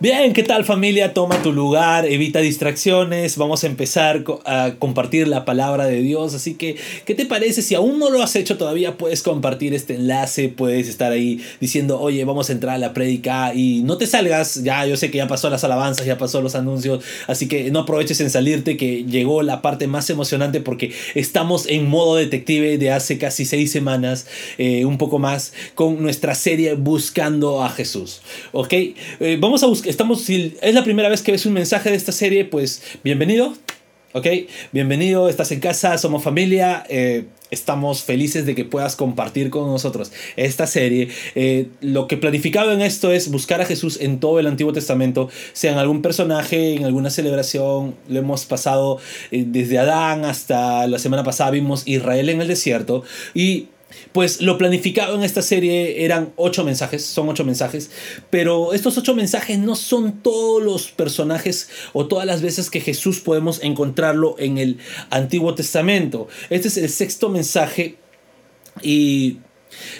Bien, ¿qué tal familia? Toma tu lugar, evita distracciones, vamos a empezar a compartir la palabra de Dios, así que, ¿qué te parece? Si aún no lo has hecho todavía, puedes compartir este enlace, puedes estar ahí diciendo, oye, vamos a entrar a la prédica y no te salgas, ya yo sé que ya pasó las alabanzas, ya pasó los anuncios, así que no aproveches en salirte, que llegó la parte más emocionante porque estamos en modo detective de hace casi seis semanas, eh, un poco más, con nuestra serie Buscando a Jesús, ¿ok? Eh, vamos a buscar estamos, si es la primera vez que ves un mensaje de esta serie, pues bienvenido. ¿Ok? Bienvenido, estás en casa, somos familia. Eh, estamos felices de que puedas compartir con nosotros esta serie. Eh, lo que planificado en esto es buscar a Jesús en todo el Antiguo Testamento, sea en algún personaje, en alguna celebración. Lo hemos pasado eh, desde Adán hasta la semana pasada vimos Israel en el desierto. Y pues lo planificado en esta serie eran ocho mensajes, son ocho mensajes, pero estos ocho mensajes no son todos los personajes o todas las veces que Jesús podemos encontrarlo en el Antiguo Testamento. Este es el sexto mensaje y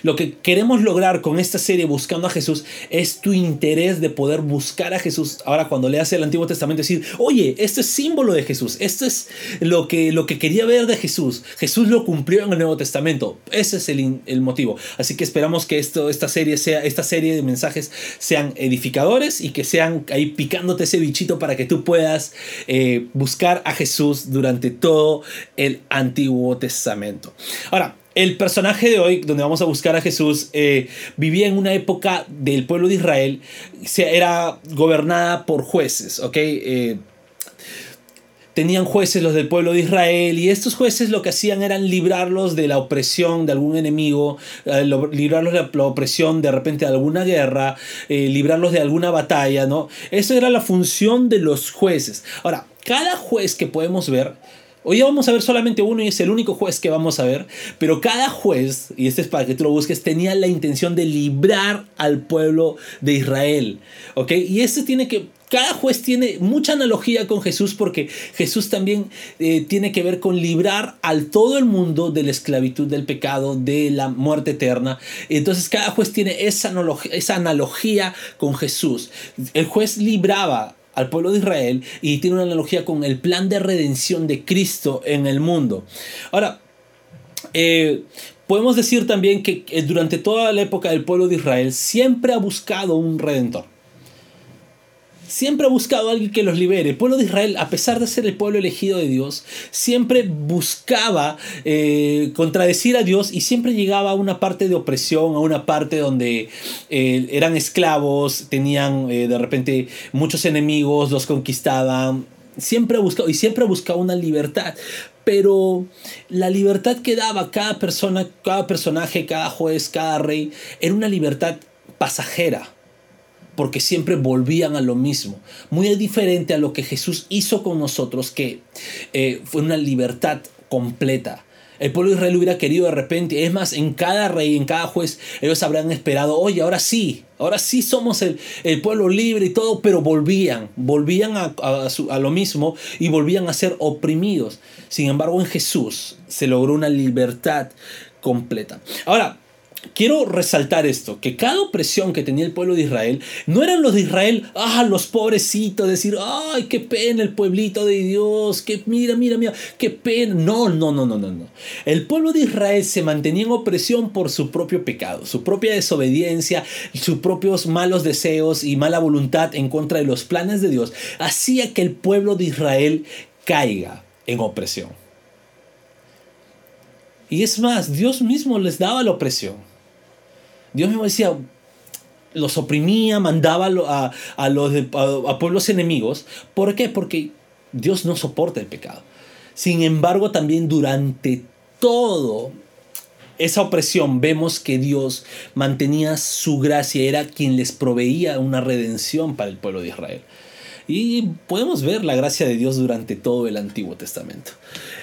lo que queremos lograr con esta serie Buscando a Jesús es tu interés de poder buscar a Jesús. Ahora cuando leas el Antiguo Testamento decir, oye, esto es símbolo de Jesús, esto es lo que, lo que quería ver de Jesús. Jesús lo cumplió en el Nuevo Testamento. Ese es el, el motivo. Así que esperamos que esto, esta, serie sea, esta serie de mensajes sean edificadores y que sean ahí picándote ese bichito para que tú puedas eh, buscar a Jesús durante todo el Antiguo Testamento. Ahora, el personaje de hoy, donde vamos a buscar a Jesús, eh, vivía en una época del pueblo de Israel, era gobernada por jueces, ¿ok? Eh, tenían jueces los del pueblo de Israel y estos jueces lo que hacían eran librarlos de la opresión de algún enemigo, eh, librarlos de la opresión de repente de alguna guerra, librarlos de alguna batalla, ¿no? Eso era la función de los jueces. Ahora, cada juez que podemos ver Hoy vamos a ver solamente uno y es el único juez que vamos a ver, pero cada juez, y este es para que tú lo busques, tenía la intención de librar al pueblo de Israel. ¿Ok? Y este tiene que, cada juez tiene mucha analogía con Jesús porque Jesús también eh, tiene que ver con librar al todo el mundo de la esclavitud, del pecado, de la muerte eterna. Entonces cada juez tiene esa analogía, esa analogía con Jesús. El juez libraba al pueblo de Israel y tiene una analogía con el plan de redención de Cristo en el mundo. Ahora, eh, podemos decir también que eh, durante toda la época del pueblo de Israel siempre ha buscado un redentor siempre ha buscado a alguien que los libere. El pueblo de Israel, a pesar de ser el pueblo elegido de Dios, siempre buscaba eh, contradecir a Dios y siempre llegaba a una parte de opresión, a una parte donde eh, eran esclavos, tenían eh, de repente muchos enemigos, los conquistaban. Siempre ha buscado y siempre ha buscado una libertad pero la libertad que daba cada persona, cada personaje, cada juez, cada rey, era una libertad pasajera porque siempre volvían a lo mismo. Muy diferente a lo que Jesús hizo con nosotros, que eh, fue una libertad completa. El pueblo de Israel hubiera querido de repente, es más, en cada rey, en cada juez, ellos habrán esperado, oye, ahora sí, ahora sí somos el, pueblo libre y todo, pero volvían, volvían a, a, lo mismo y volvían a ser oprimidos. Sin embargo, en Jesús se logró una libertad completa. Ahora, quiero resaltar esto, que cada opresión que tenía el pueblo de Israel, no eran los de Israel, ah, los pobrecitos, decir, ay, qué pena el pueblito de Dios, que mira, mira, mira, qué pena. No, no, no, no, no, no. El pueblo de Israel se mantenía en opresión por su propio pecado, su propia desobediencia, sus propios malos deseos y mala voluntad en contra de los planes de Dios, hacía que el pueblo de Israel caiga en opresión. Y es más, Dios mismo les daba la opresión. Dios mismo decía, los oprimía, mandaba a, a los a, pueblos enemigos. ¿Por qué? Porque Dios no soporta el pecado. Sin embargo, también durante todo esa opresión vemos que Dios mantenía su gracia, era quien les proveía una redención para el pueblo de Israel. Y podemos ver la gracia de Dios durante todo el Antiguo Testamento.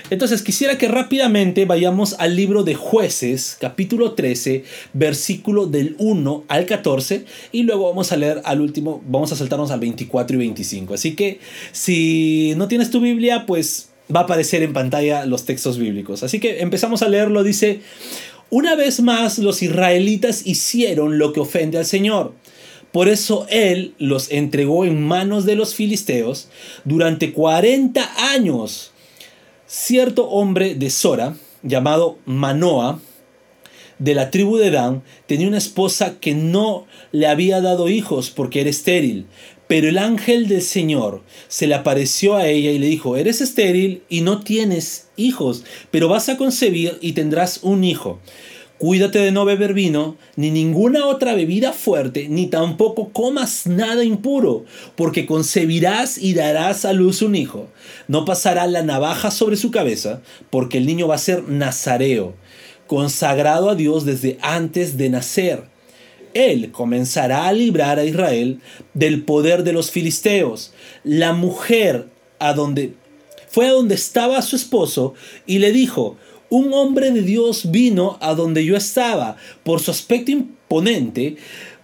Entonces quisiera que rápidamente vayamos al libro de jueces, capítulo 13, versículo del 1 al 14, y luego vamos a leer al último, vamos a saltarnos al 24 y 25. Así que si no tienes tu Biblia, pues va a aparecer en pantalla los textos bíblicos. Así que empezamos a leerlo, dice, una vez más los israelitas hicieron lo que ofende al Señor. Por eso Él los entregó en manos de los filisteos durante 40 años cierto hombre de Sora, llamado Manoa, de la tribu de Dan, tenía una esposa que no le había dado hijos porque era estéril. Pero el ángel del Señor se le apareció a ella y le dijo, eres estéril y no tienes hijos, pero vas a concebir y tendrás un hijo. Cuídate de no beber vino, ni ninguna otra bebida fuerte, ni tampoco comas nada impuro, porque concebirás y darás a luz un hijo. No pasará la navaja sobre su cabeza, porque el niño va a ser nazareo, consagrado a Dios desde antes de nacer. Él comenzará a librar a Israel del poder de los filisteos. La mujer a donde fue a donde estaba su esposo y le dijo, un hombre de Dios vino a donde yo estaba. Por su aspecto imponente,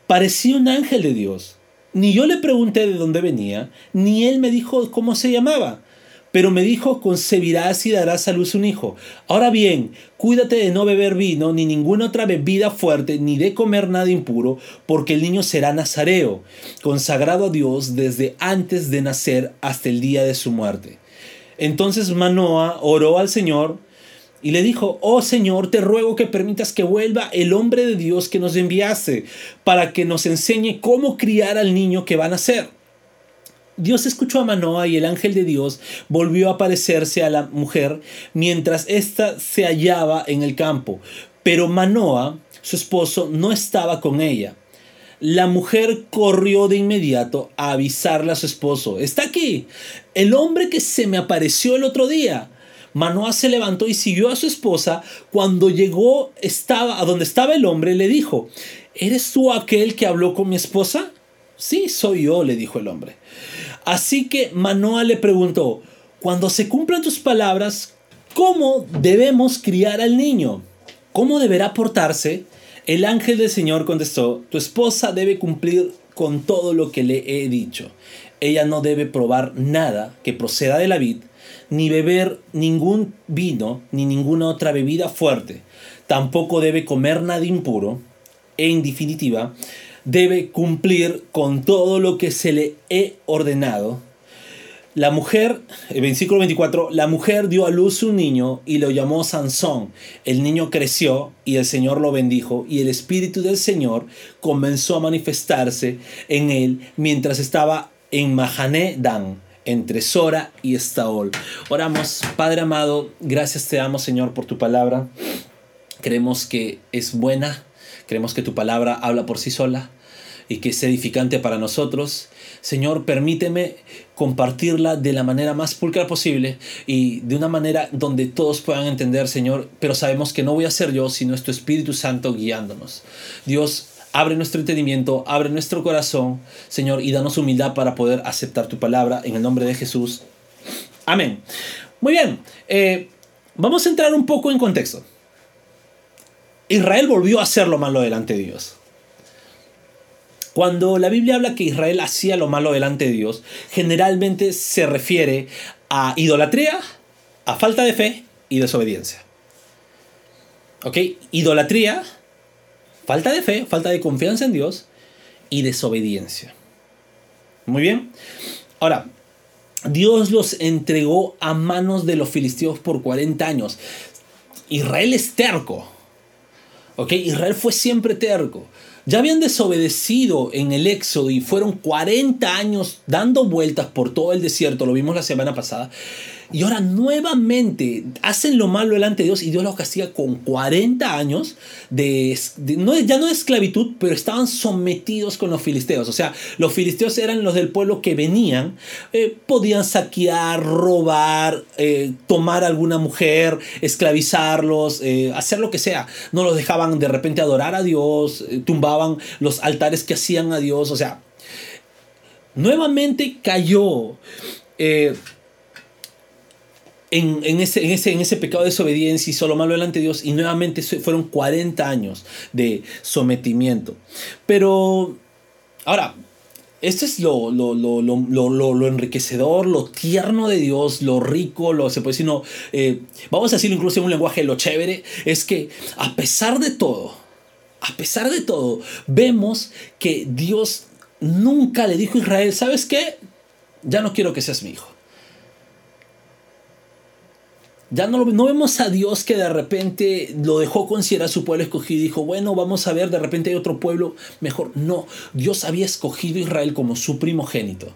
parecía un ángel de Dios. Ni yo le pregunté de dónde venía, ni él me dijo cómo se llamaba. Pero me dijo, concebirás y darás a luz un hijo. Ahora bien, cuídate de no beber vino, ni ninguna otra bebida fuerte, ni de comer nada impuro, porque el niño será nazareo, consagrado a Dios desde antes de nacer hasta el día de su muerte. Entonces Manoa oró al Señor, y le dijo, oh Señor, te ruego que permitas que vuelva el hombre de Dios que nos enviaste, para que nos enseñe cómo criar al niño que va a nacer. Dios escuchó a Manoa y el ángel de Dios volvió a aparecerse a la mujer mientras ésta se hallaba en el campo. Pero Manoa, su esposo, no estaba con ella. La mujer corrió de inmediato a avisarle a su esposo, está aquí, el hombre que se me apareció el otro día. Manoa se levantó y siguió a su esposa. Cuando llegó estaba a donde estaba el hombre, le dijo, ¿eres tú aquel que habló con mi esposa? Sí, soy yo, le dijo el hombre. Así que Manoa le preguntó, cuando se cumplan tus palabras, ¿cómo debemos criar al niño? ¿Cómo deberá portarse? El ángel del Señor contestó, tu esposa debe cumplir con todo lo que le he dicho. Ella no debe probar nada que proceda de la vid ni beber ningún vino ni ninguna otra bebida fuerte. Tampoco debe comer nada impuro. En definitiva, debe cumplir con todo lo que se le he ordenado. La mujer, el versículo 24, la mujer dio a luz un niño y lo llamó Sansón. El niño creció y el Señor lo bendijo y el Espíritu del Señor comenzó a manifestarse en él mientras estaba en Mahané Dan entre Sora y Estaol. Oramos, Padre amado, gracias te damos, Señor, por tu palabra. Creemos que es buena, creemos que tu palabra habla por sí sola y que es edificante para nosotros. Señor, permíteme compartirla de la manera más pulcra posible y de una manera donde todos puedan entender, Señor, pero sabemos que no voy a ser yo, sino es tu Espíritu Santo guiándonos. Dios, Abre nuestro entendimiento, abre nuestro corazón, Señor, y danos humildad para poder aceptar tu palabra en el nombre de Jesús. Amén. Muy bien, eh, vamos a entrar un poco en contexto. Israel volvió a hacer lo malo delante de Dios. Cuando la Biblia habla que Israel hacía lo malo delante de Dios, generalmente se refiere a idolatría, a falta de fe y desobediencia. ¿Ok? Idolatría, Falta de fe, falta de confianza en Dios y desobediencia. Muy bien. Ahora, Dios los entregó a manos de los filisteos por 40 años. Israel es terco. ¿Ok? Israel fue siempre terco. Ya habían desobedecido en el Éxodo y fueron 40 años dando vueltas por todo el desierto, lo vimos la semana pasada. Y ahora nuevamente hacen lo malo delante de Dios y Dios los castiga con 40 años de, ya no de esclavitud, pero estaban sometidos con los filisteos. O sea, los filisteos eran los del pueblo que venían, eh, podían saquear, robar, eh, tomar a alguna mujer, esclavizarlos, eh, hacer lo que sea. No los dejaban de repente adorar a Dios, tumbaban los altares que hacían a Dios. O sea, nuevamente cayó en, ese, pecado de desobediencia y solo malo delante de Dios y nuevamente fueron 40 años de sometimiento. Pero ahora, esto es lo, lo, enriquecedor, lo tierno de Dios, lo rico, lo se puede decir, no, eh, vamos a decirlo incluso en un lenguaje, lo chévere, es que a pesar de todo, a pesar de todo, vemos que Dios nunca le dijo a Israel, ¿sabes qué? Ya no quiero que seas mi hijo. Ya no, no vemos a Dios que de repente lo dejó considerar su pueblo escogido y dijo, bueno, vamos a ver, de repente hay otro pueblo mejor. No, Dios había escogido a Israel como su primogénito.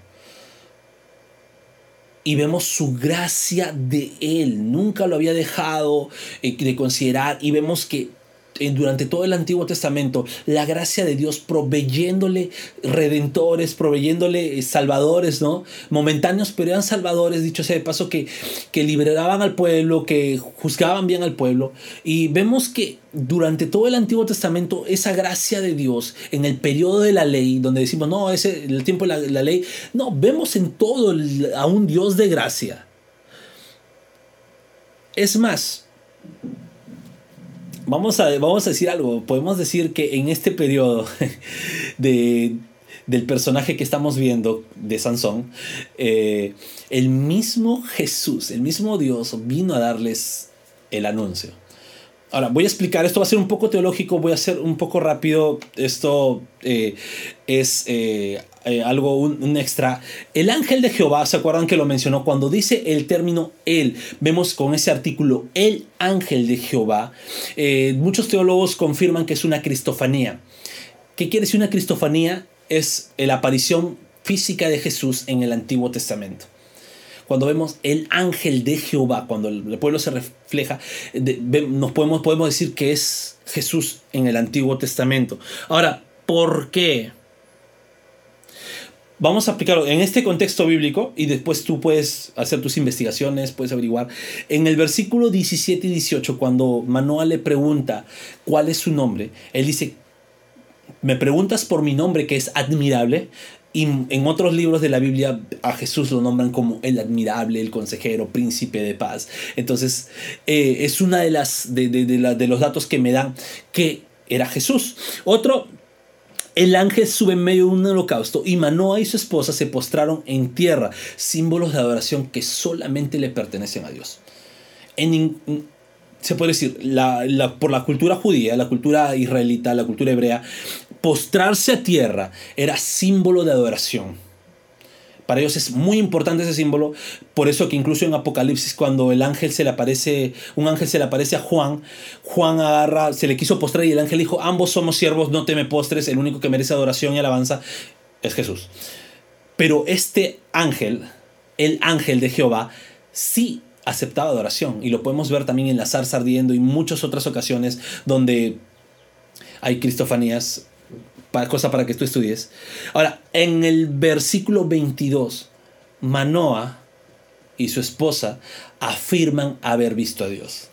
Y vemos su gracia de Él. Nunca lo había dejado eh, de considerar. Y vemos que durante todo el Antiguo Testamento la gracia de Dios proveyéndole redentores, proveyéndole salvadores, ¿no? Momentáneos, pero eran salvadores, dicho sea de paso, que, que liberaban al pueblo, que juzgaban bien al pueblo. Y vemos que durante todo el Antiguo Testamento esa gracia de Dios en el periodo de la ley, donde decimos, no, ese el tiempo de la ley, no, vemos en todo a un Dios de gracia. Es más, Vamos a, vamos a decir algo. Podemos decir que en este periodo de, del personaje que estamos viendo de Sansón, eh, el mismo Jesús, el mismo Dios vino a darles el anuncio. Ahora, voy a explicar, esto va a ser un poco teológico, voy a ser un poco rápido, esto eh, es eh, eh, algo, un, extra. El ángel de Jehová, ¿se acuerdan que lo mencionó? Cuando dice el término él, vemos con ese artículo el ángel de Jehová, muchos teólogos confirman que es una cristofanía. ¿Qué quiere decir una cristofanía? Es la aparición física de Jesús en el Antiguo Testamento cuando vemos el ángel de Jehová, cuando el pueblo se refleja, nos podemos, podemos decir que es Jesús en el Antiguo Testamento. Ahora, ¿por qué? Vamos a aplicarlo en este contexto bíblico y después tú puedes hacer tus investigaciones, puedes averiguar. En el versículo 17 y 18, cuando Manoa le pregunta cuál es su nombre, él dice, me preguntas por mi nombre que es admirable, y en otros libros de la Biblia a Jesús lo nombran como el admirable, el consejero, príncipe de paz. Entonces eh, es una de las de, de, los datos que me dan que era Jesús. Otro el ángel sube en medio de un holocausto y Manoa y su esposa se postraron en tierra, símbolos de adoración que solamente le pertenecen a Dios. En, se puede decir, por la cultura judía, la cultura israelita, la cultura hebrea, postrarse a tierra era símbolo de adoración. Para ellos es muy importante ese símbolo, por eso que incluso en Apocalipsis cuando el ángel se le aparece, un ángel se le aparece a Juan, Juan agarra, se le quiso postrar y el ángel dijo, ambos somos siervos, no te me postres, el único que merece adoración y alabanza es Jesús. Pero este ángel, el ángel de Jehová, sí aceptaba adoración y lo podemos ver también en la zarza ardiendo y muchas otras ocasiones donde hay cristofanías cosa para que tú estudies. Ahora, en el versículo 22, Manoa y su esposa afirman haber visto a Dios.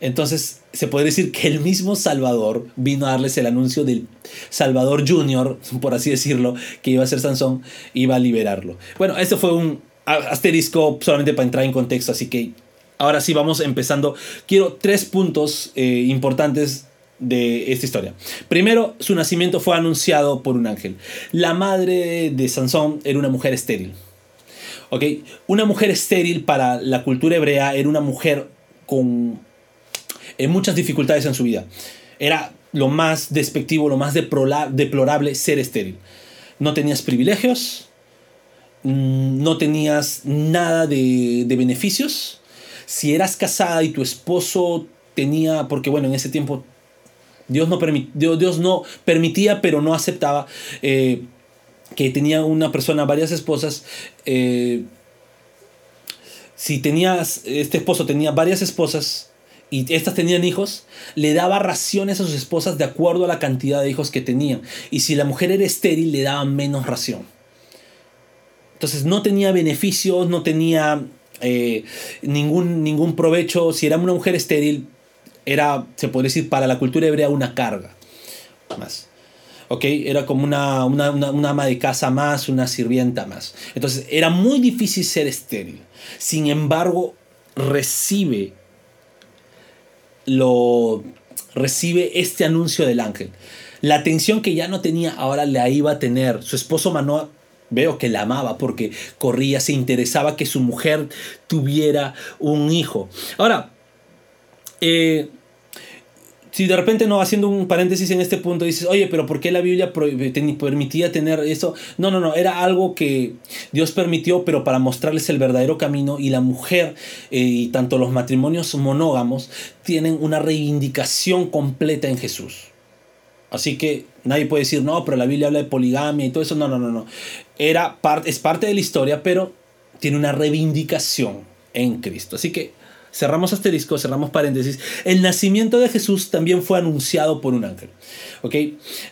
Entonces, se puede decir que el mismo Salvador vino a darles el anuncio del Salvador Junior, por así decirlo, que iba a ser Sansón, iba a liberarlo. Bueno, esto fue un asterisco solamente para entrar en contexto, así que ahora sí vamos empezando. Quiero tres puntos eh, importantes de esta historia. Primero, su nacimiento fue anunciado por un ángel. La madre de Sansón era una mujer estéril. ¿Ok? Una mujer estéril para la cultura hebrea era una mujer con muchas dificultades en su vida. Era lo más despectivo, lo más deplorable ser estéril. No tenías privilegios, mm, no tenías nada de, de beneficios. Si eras casada y tu esposo tenía, porque bueno, en ese tiempo Dios no, Dios, no permitía, pero no aceptaba eh, que tenía una persona varias esposas. Eh, si tenías, este esposo tenía varias esposas y estas tenían hijos, le daba raciones a sus esposas de acuerdo a la cantidad de hijos que tenían. Y si la mujer era estéril, le daba menos ración. Entonces no tenía beneficios, no tenía eh, ningún, ningún provecho. Si era una mujer estéril, era, se puede decir, para la cultura hebrea una carga. Más. ¿ok? Era como una, una, una, ama de casa más, una sirvienta más. Entonces era muy difícil ser estéril. Sin embargo, recibe lo recibe este anuncio del ángel. La atención que ya no tenía ahora la iba a tener. Su esposo Manoa veo que la amaba porque corría, se interesaba que su mujer tuviera un hijo. Ahora, eh, si de repente no haciendo un paréntesis en este punto dices, oye, pero ¿por qué la Biblia permitía tener eso? No, no, no, era algo que Dios permitió, pero para mostrarles el verdadero camino y la mujer eh, y tanto los matrimonios monógamos tienen una reivindicación completa en Jesús. Así que nadie puede decir, no, pero la Biblia habla de poligamia y todo eso. No, no, no, no. Era es parte de la historia, pero tiene una reivindicación en Cristo. Así que cerramos asterisco, cerramos paréntesis, el nacimiento de Jesús también fue anunciado por un ángel. ¿ok?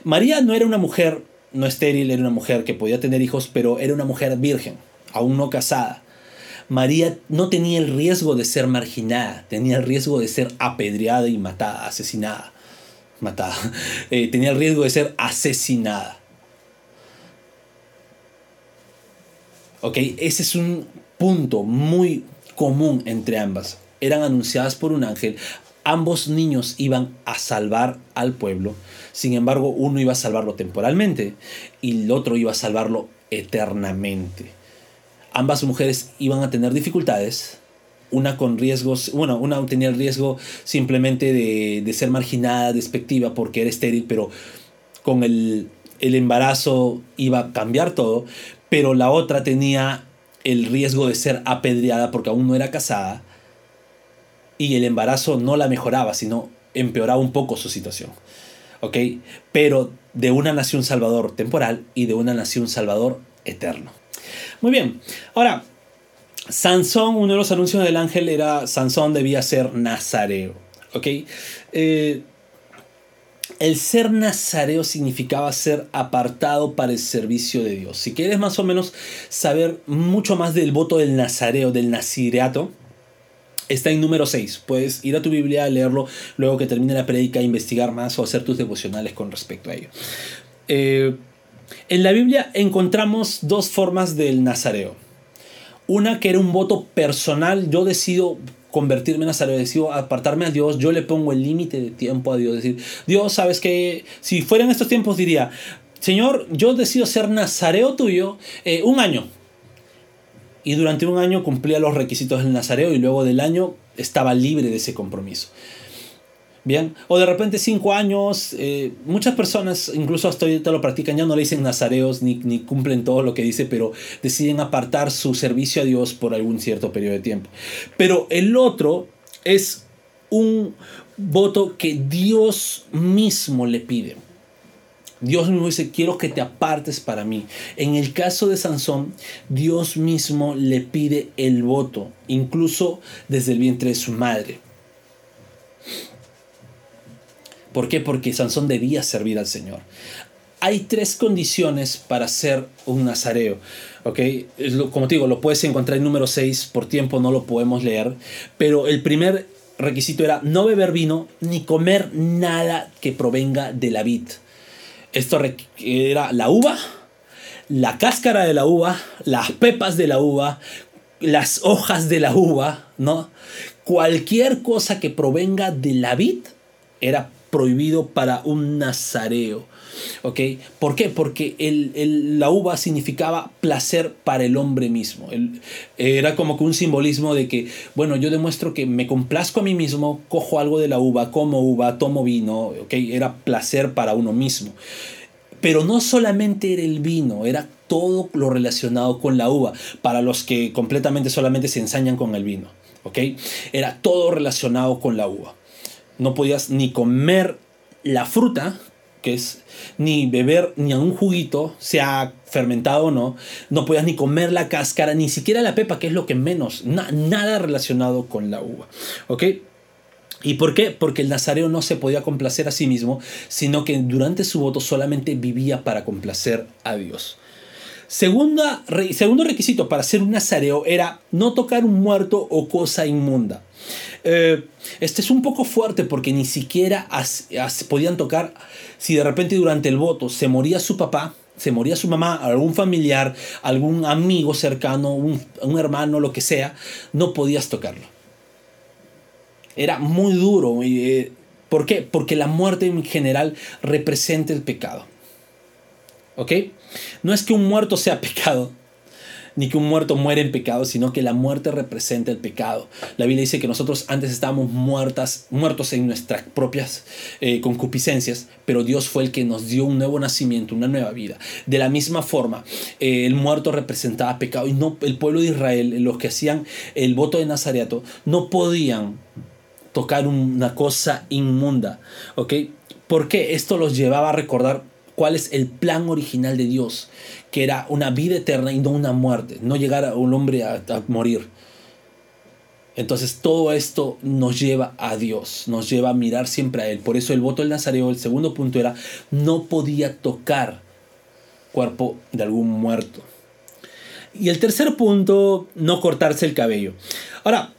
María no era una mujer no estéril, era una mujer que podía tener hijos, pero era una mujer virgen, aún no casada. María no tenía el riesgo de ser marginada, tenía el riesgo de ser apedreada y matada, asesinada. Matada. Eh, tenía el riesgo de ser asesinada. ¿Ok? Ese es un punto muy común entre ambas eran anunciadas por un ángel, ambos niños iban a salvar al pueblo, sin embargo uno iba a salvarlo temporalmente y el otro iba a salvarlo eternamente. Ambas mujeres iban a tener dificultades, una con riesgos, bueno, una tenía el riesgo simplemente de, ser marginada, despectiva, porque era estéril, pero con el, el embarazo iba a cambiar todo, pero la otra tenía el riesgo de ser apedreada porque aún no era casada y el embarazo no la mejoraba, sino empeoraba un poco su situación. ¿Ok? Pero de una nación salvador temporal y de una nación salvador eterno. Muy bien. Ahora, Sansón, uno de los anuncios del ángel era Sansón debía ser nazareo. ¿Ok? Eh, el ser nazareo significaba ser apartado para el servicio de Dios. Si quieres más o menos saber mucho más del voto del nazareo, del nazireato, Está en número 6. Puedes ir a tu Biblia a leerlo luego que termine la prédica, investigar más o hacer tus devocionales con respecto a ello. Eh, en la Biblia encontramos dos formas del nazareo. Una que era un voto personal, yo decido convertirme en nazareo, decido apartarme a Dios, yo le pongo el límite de tiempo a Dios, decir, Dios, sabes que si fueran estos tiempos diría, Señor, yo decido ser nazareo tuyo eh, un año, y durante un año cumplía los requisitos del nazareo y luego del año estaba libre de ese compromiso. Bien, o de repente cinco años, eh, muchas personas, incluso hasta ahorita lo practican, ya no le dicen nazareos ni, ni cumplen todo lo que dice, pero deciden apartar su servicio a Dios por algún cierto periodo de tiempo. Pero el otro es un voto que Dios mismo le pide. Dios mismo dice, quiero que te apartes para mí. En el caso de Sansón, Dios mismo le pide el voto, incluso desde el vientre de su madre. ¿Por qué? Porque Sansón debía servir al Señor. Hay tres condiciones para ser un nazareo. ¿ok? Como te digo, lo puedes encontrar en número 6, por tiempo no lo podemos leer, pero el primer requisito era no beber vino ni comer nada que provenga de la vid. Esto era la uva, la cáscara de la uva, las pepas de la uva, las hojas de la uva, ¿no? Cualquier cosa que provenga de la vid era prohibido para un nazareo. ¿Ok? ¿Por qué? Porque el, la uva significaba placer para el hombre mismo. era como que un simbolismo de que, bueno, yo demuestro que me complazco a mí mismo, cojo algo de la uva, como uva, tomo vino, ¿ok? Era placer para uno mismo. Pero no solamente era el vino, era todo lo relacionado con la uva, para los que completamente solamente se ensañan con el vino. ¿ok? Era todo relacionado con la uva. No podías ni comer la fruta, ni beber ni a un juguito, sea fermentado o no, no podías ni comer la cáscara, ni siquiera la pepa, que es lo que menos, nada relacionado con la uva. ¿Ok? ¿Y por qué? Porque el nazareo no se podía complacer a sí mismo, sino que durante su voto solamente vivía para complacer a Dios. Segunda, segundo requisito para ser un nazareo era no tocar un muerto o cosa inmunda. Eh, este es un poco fuerte porque ni siquiera podían tocar si de repente durante el voto se moría su papá, se moría su mamá, algún familiar, algún amigo cercano, un, hermano, lo que sea, no podías tocarlo. Era muy duro. Eh, ¿Por qué? Porque la muerte en general representa el pecado. ¿Ok? No es que un muerto sea pecado, ni que un muerto muere en pecado, sino que la muerte representa el pecado. La Biblia dice que nosotros antes estábamos muertas, muertos en nuestras propias eh, concupiscencias, pero Dios fue el que nos dio un nuevo nacimiento, una nueva vida. De la misma forma, eh, el muerto representaba pecado y no el pueblo de Israel, los que hacían el voto de Nazareato, no podían tocar una cosa inmunda, ¿ok? Porque esto los llevaba a recordar cuál es el plan original de Dios, que era una vida eterna y no una muerte, no llegar a un hombre a, morir. Entonces todo esto nos lleva a Dios, nos lleva a mirar siempre a Él. Por eso el voto del Nazareo, el segundo punto era, no podía tocar cuerpo de algún muerto. Y el tercer punto, no cortarse el cabello. Ahora,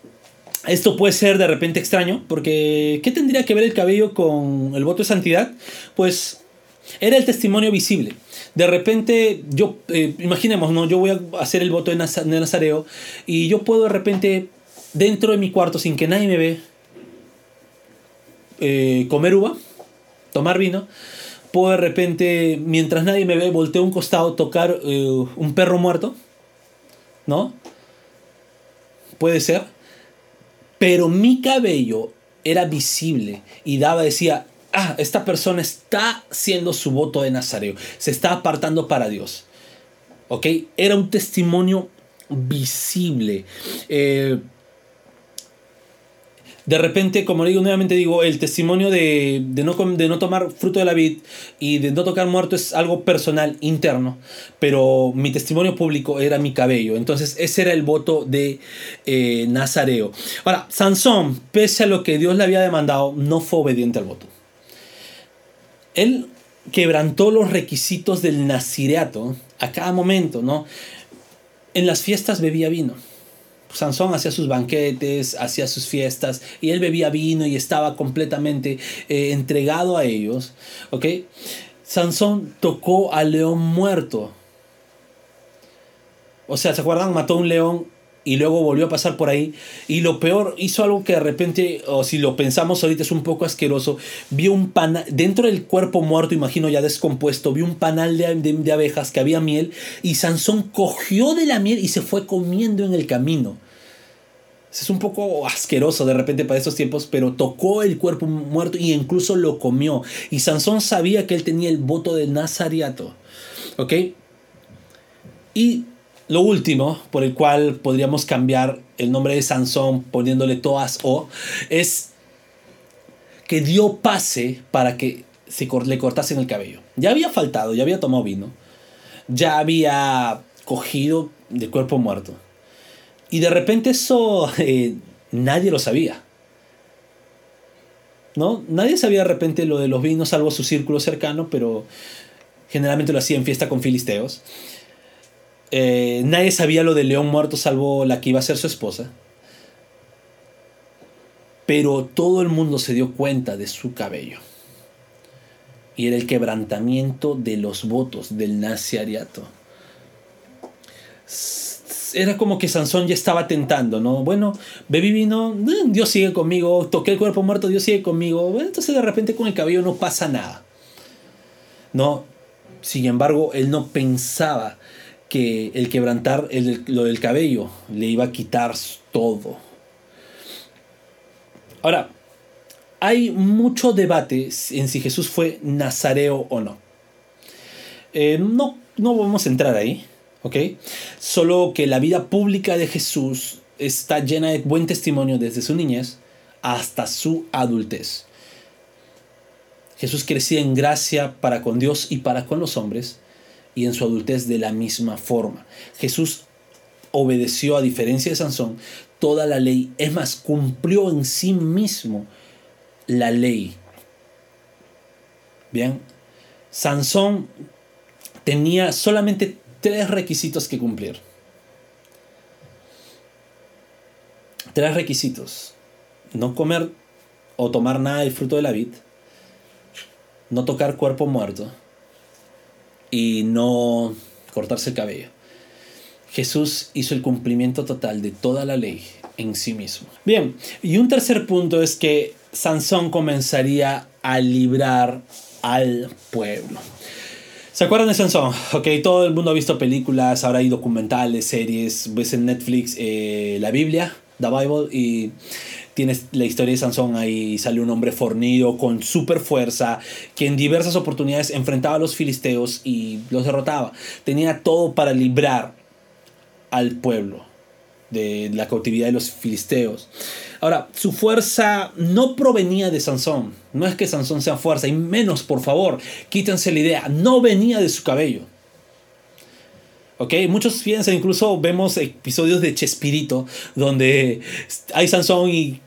esto puede ser de repente extraño, porque ¿qué tendría que ver el cabello con el voto de santidad? Pues era el testimonio visible. De repente, yo, eh, imaginemos, ¿no? yo voy a hacer el voto de, Nazareo y yo puedo de repente, dentro de mi cuarto, sin que nadie me ve, eh, comer uva, tomar vino. Puedo de repente, mientras nadie me ve, volteo un costado, tocar eh, un perro muerto. ¿No? Puede ser. Pero mi cabello era visible y daba, decía, ah, esta persona está haciendo su voto de Nazareo, se está apartando para Dios. ¿Ok? Era un testimonio visible. Eh, de repente, como digo nuevamente, digo, el testimonio de, no, tomar fruto de la vid y de no tocar muerto es algo personal, interno, pero mi testimonio público era mi cabello. Entonces, ese era el voto de eh, Nazareo. Ahora, Sansón, pese a lo que Dios le había demandado, no fue obediente al voto él quebrantó los requisitos del nazireato a cada momento, ¿no? En las fiestas bebía vino. Sansón hacía sus banquetes, hacía sus fiestas y él bebía vino y estaba completamente eh, entregado a ellos. ¿Ok? Sansón tocó al león muerto. O sea, ¿se acuerdan? Mató a un león y luego volvió a pasar por ahí. Y lo peor, hizo algo que de repente, o si lo pensamos ahorita es un poco asqueroso, vio un panal, dentro del cuerpo muerto, imagino ya descompuesto, vio un panal de, de, abejas que había miel y Sansón cogió de la miel y se fue comiendo en el camino. Es un poco asqueroso de repente para estos tiempos, pero tocó el cuerpo muerto y incluso lo comió. Y Sansón sabía que él tenía el voto de Nazariato. ¿Ok? Y lo último, por el cual podríamos cambiar el nombre de Sansón poniéndole todas o, es que dio pase para que se le cortasen el cabello. Ya había faltado, ya había tomado vino, ya había cogido de cuerpo muerto. Y de repente eso eh, nadie lo sabía. ¿No? Nadie sabía de repente lo de los vinos, salvo su círculo cercano, pero generalmente lo hacía en fiesta con filisteos. Eh, nadie sabía lo del león muerto salvo la que iba a ser su esposa. Pero todo el mundo se dio cuenta de su cabello. Y era el quebrantamiento de los votos del naziariato. Era como que Sansón ya estaba tentando, ¿no? Bueno, bebí vino, eh, Dios sigue conmigo, toqué el cuerpo muerto, Dios sigue conmigo. entonces de repente con el cabello no pasa nada. No, sin embargo, él no pensaba que el quebrantar lo del cabello le iba a quitar todo. Ahora, hay mucho debate en si Jesús fue nazareo o no. Eh, no, no vamos a entrar ahí, ¿ok? Solo que la vida pública de Jesús está llena de buen testimonio desde su niñez hasta su adultez. Jesús crecía en gracia para con Dios y para con los hombres y en su adultez de la misma forma. Jesús obedeció, a diferencia de Sansón, toda la ley. Es más, cumplió en sí mismo la ley. Bien, Sansón tenía solamente tres requisitos que cumplir. Tres requisitos. No comer o tomar nada del fruto de la vid. No tocar cuerpo muerto. Y no cortarse el cabello. Jesús hizo el cumplimiento total de toda la ley en sí mismo. Bien, y un tercer punto es que Sansón comenzaría a librar al pueblo. ¿Se acuerdan de Sansón? Ok, todo el mundo ha visto películas, ahora hay documentales, series, ves en Netflix eh, la Biblia, The Bible, y tienes la historia de Sansón, ahí sale un hombre fornido con super fuerza, que en diversas oportunidades enfrentaba a los filisteos y los derrotaba. Tenía todo para librar al pueblo de la cautividad de los filisteos. Ahora, su fuerza no provenía de Sansón. No es que Sansón sea fuerza, y menos, por favor, quítense la idea, no venía de su cabello. ¿Ok? Muchos piensan, incluso vemos episodios de Chespirito, donde hay Sansón y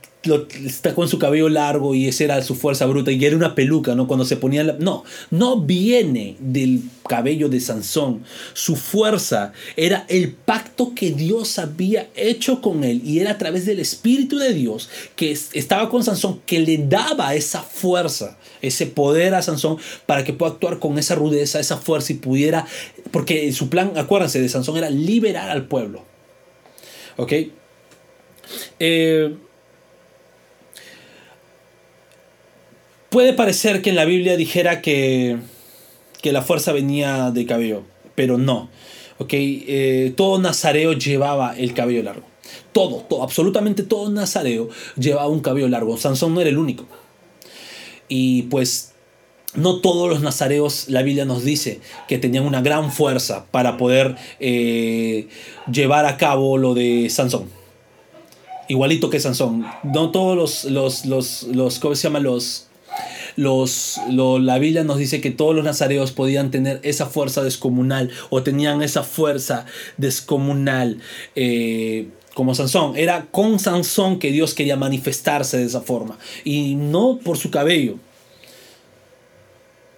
está con su cabello largo y esa era su fuerza bruta y era una peluca, ¿no? Cuando se ponía la... No, no viene del cabello de Sansón. Su fuerza era el pacto que Dios había hecho con él y era a través del Espíritu de Dios que estaba con Sansón que le daba esa fuerza, ese poder a Sansón para que pueda actuar con esa rudeza, esa fuerza y pudiera... Porque su plan, acuérdense, de Sansón era liberar al pueblo. ¿Ok? Eh, Puede parecer que en la Biblia dijera que, que la fuerza venía de cabello, pero no. ¿okay? Eh, todo nazareo llevaba el cabello largo. Todo, absolutamente todo nazareo llevaba un cabello largo. Sansón no era el único. Y pues no todos los nazareos, la Biblia nos dice que tenían una gran fuerza para poder eh, llevar a cabo lo de Sansón. Igualito que Sansón. No todos los, los, los, los ¿cómo se llama? Los, los, la Biblia nos dice que todos los nazareos podían tener esa fuerza descomunal o tenían esa fuerza descomunal. Eh, como Sansón, era con Sansón que Dios quería manifestarse de esa forma y no por su cabello.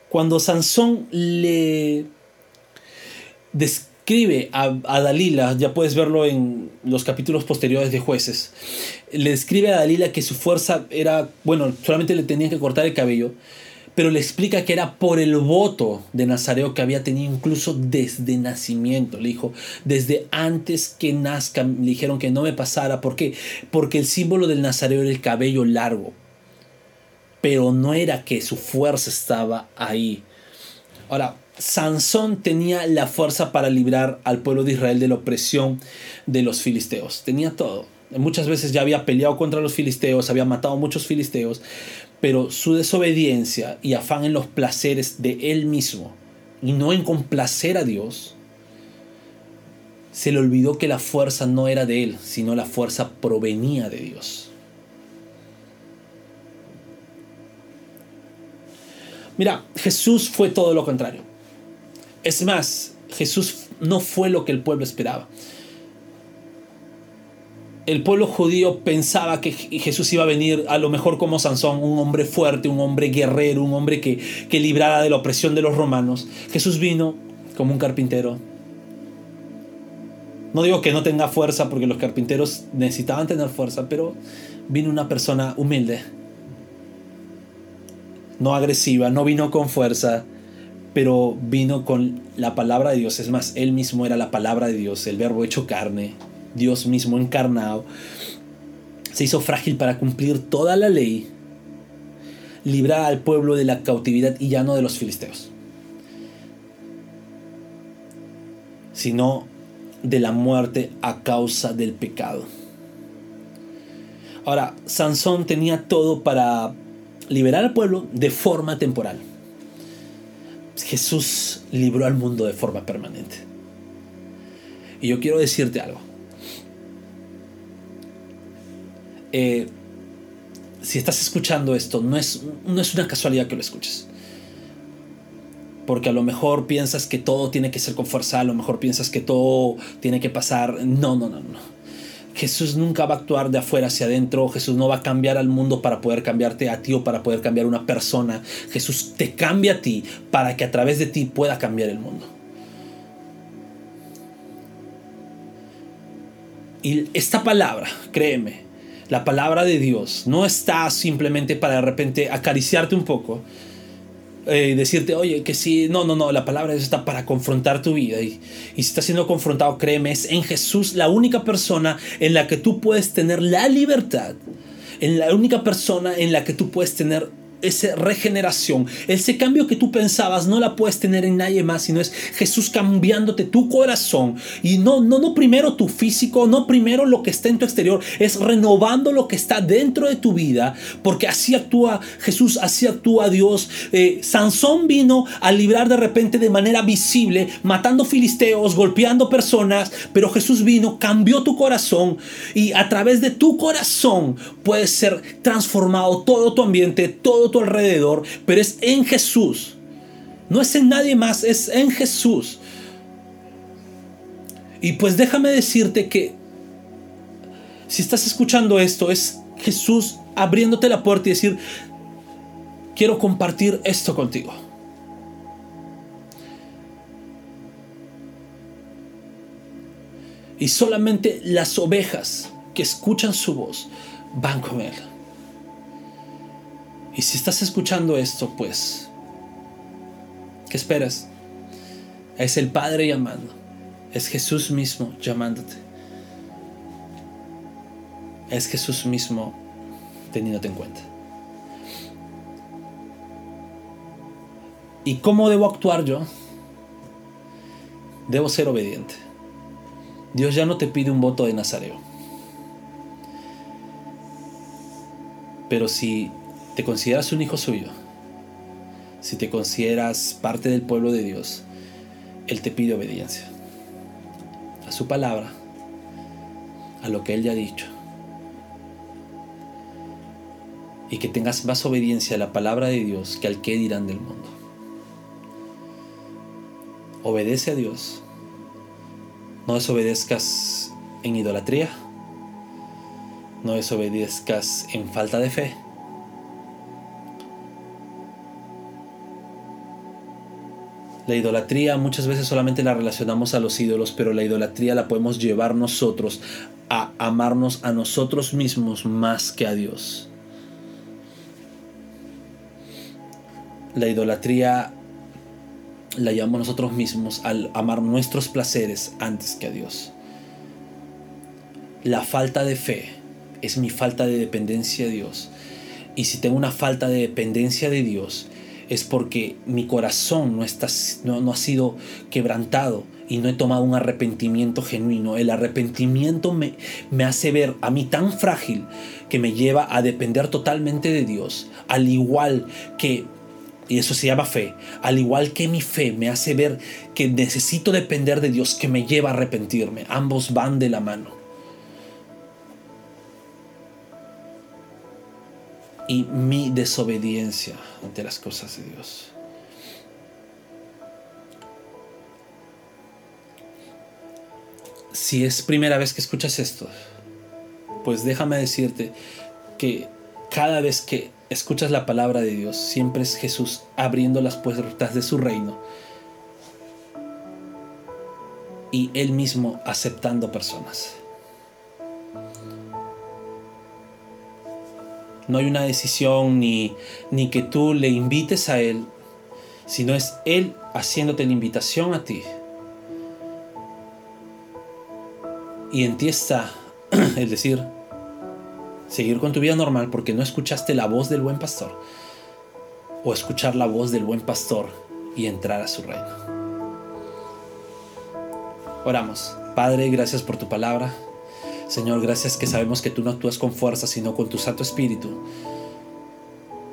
Cuando Sansón le escribe a, a, Dalila, ya puedes verlo en los capítulos posteriores de jueces, le escribe a Dalila que su fuerza era, bueno, solamente le tenían que cortar el cabello, pero le explica que era por el voto de Nazareo que había tenido incluso desde nacimiento. Le dijo, desde antes que nazca, le dijeron que no me pasara. ¿Por qué? Porque el símbolo del Nazareo era el cabello largo. Pero no era que su fuerza estaba ahí. Ahora, Sansón tenía la fuerza para librar al pueblo de Israel de la opresión de los filisteos. Tenía todo. Muchas veces ya había peleado contra los filisteos, había matado a muchos filisteos, pero su desobediencia y afán en los placeres de él mismo y no en complacer a Dios, se le olvidó que la fuerza no era de él, sino la fuerza provenía de Dios. Mira, Jesús fue todo lo contrario. Es más, Jesús no fue lo que el pueblo esperaba. El pueblo judío pensaba que Jesús iba a venir a lo mejor como Sansón, un hombre fuerte, un hombre guerrero, un hombre que, que librara de la opresión de los romanos. Jesús vino como un carpintero. No digo que no tenga fuerza porque los carpinteros necesitaban tener fuerza, pero vino una persona humilde, no agresiva, no vino con fuerza, pero vino con la palabra de Dios. Es más, Él mismo era la palabra de Dios, el verbo hecho carne, Dios mismo encarnado. Se hizo frágil para cumplir toda la ley, librar al pueblo de la cautividad y ya no de los filisteos, sino de la muerte a causa del pecado. Ahora, Sansón tenía todo para liberar al pueblo de forma temporal. Jesús libró al mundo de forma permanente. Y yo quiero decirte algo. Eh, si estás escuchando esto, no es, no es una casualidad que lo escuches. Porque a lo mejor piensas que todo tiene que ser con fuerza, a lo mejor piensas que todo tiene que pasar. No, no, no, no. Jesús nunca va a actuar de afuera hacia adentro, Jesús no va a cambiar al mundo para poder cambiarte a ti o para poder cambiar a una persona. Jesús te cambia a ti para que a través de ti pueda cambiar el mundo. Y esta palabra, créeme, la palabra de Dios no está simplemente para de repente acariciarte un poco, eh, decirte, oye, que sí, no, no, no, la palabra está para confrontar tu vida. Y, y si estás siendo confrontado, créeme, es en Jesús la única persona en la que tú puedes tener la libertad, en la única persona en la que tú puedes tener esa regeneración, ese cambio que tú pensabas no la puedes tener en nadie más, sino es Jesús cambiándote tu corazón y no, no, no primero tu físico, no primero lo que está en tu exterior, es renovando lo que está dentro de tu vida, porque así actúa Jesús, así actúa Dios. Eh, Sansón vino a librar de repente de manera visible, matando filisteos, golpeando personas, pero Jesús vino, cambió tu corazón y a través de tu corazón puede ser transformado todo tu ambiente, todo tu alrededor, pero es en Jesús. No es en nadie más, es en Jesús. Y pues déjame decirte que si estás escuchando esto, es Jesús abriéndote la puerta y decir, quiero compartir esto contigo. Y solamente las ovejas que escuchan su voz van con Él. Y si estás escuchando esto, pues, ¿qué esperas? Es el Padre llamando. Es Jesús mismo llamándote. Es Jesús mismo teniéndote en cuenta. ¿Y cómo debo actuar yo? Debo ser obediente. Dios ya no te pide un voto de Nazareo. Pero si te consideras un hijo suyo, si te consideras parte del pueblo de Dios, Él te pide obediencia a su palabra, a lo que Él ya ha dicho. Y que tengas más obediencia a la palabra de Dios que al que dirán del mundo. Obedece a Dios. No desobedezcas en idolatría. No desobedezcas en falta de fe La idolatría muchas veces solamente la relacionamos a los ídolos, pero la idolatría la podemos llevar nosotros a amarnos a nosotros mismos más que a Dios. La idolatría la llamamos nosotros mismos al amar nuestros placeres antes que a Dios. La falta de fe es mi falta de dependencia de Dios. Y si tengo una falta de dependencia de Dios, es porque mi corazón no, está, no, ha sido quebrantado y no he tomado un arrepentimiento genuino. El arrepentimiento me, me hace ver a mí tan frágil que me lleva a depender totalmente de Dios, al igual que y eso se llama fe. Al igual que mi fe me hace ver que necesito depender de Dios, que me lleva a arrepentirme. Ambos van de la mano. Y mi desobediencia ante las cosas de Dios. Si es primera vez que escuchas esto, pues déjame decirte que cada vez que escuchas la palabra de Dios, siempre es Jesús abriendo las puertas de su reino y Él mismo aceptando personas. No hay una decisión ni, ni que tú le invites a Él, sino es Él haciéndote la invitación a ti. Y en ti está, es decir, seguir con tu vida normal porque no escuchaste la voz del buen pastor. O escuchar la voz del buen pastor y entrar a su reino. Oramos. Padre, gracias por tu palabra. Señor, gracias que sabemos que tú no actúas con fuerza, sino con tu Santo Espíritu.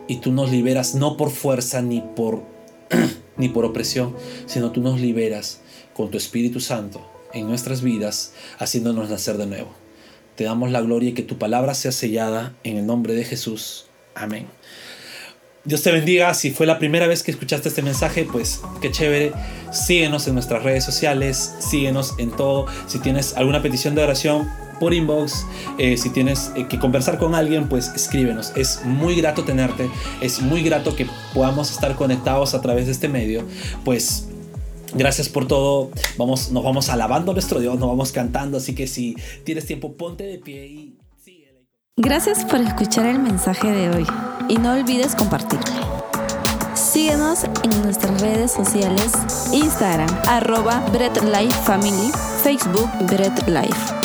Y tú nos liberas no por fuerza ni por, ni por opresión, sino tú nos liberas con tu Espíritu Santo en nuestras vidas, haciéndonos nacer de nuevo. Te damos la gloria y que tu palabra sea sellada en el nombre de Jesús. Amén. Dios te bendiga. Si fue la primera vez que escuchaste este mensaje, pues qué chévere. Síguenos en nuestras redes sociales, síguenos en todo. Si tienes alguna petición de oración, por inbox. Eh, si tienes eh, que conversar con alguien, pues escríbenos. Es muy grato tenerte. Es muy grato que podamos estar conectados a través de este medio. Pues Gracias por todo. Vamos, nos vamos alabando a nuestro Dios, nos vamos cantando. Así que si tienes tiempo, ponte de pie y síguele. Gracias por escuchar el mensaje de hoy y no olvides compartirlo. Síguenos en nuestras redes sociales, Instagram, arroba Bread Life Family, Facebook Bread Life.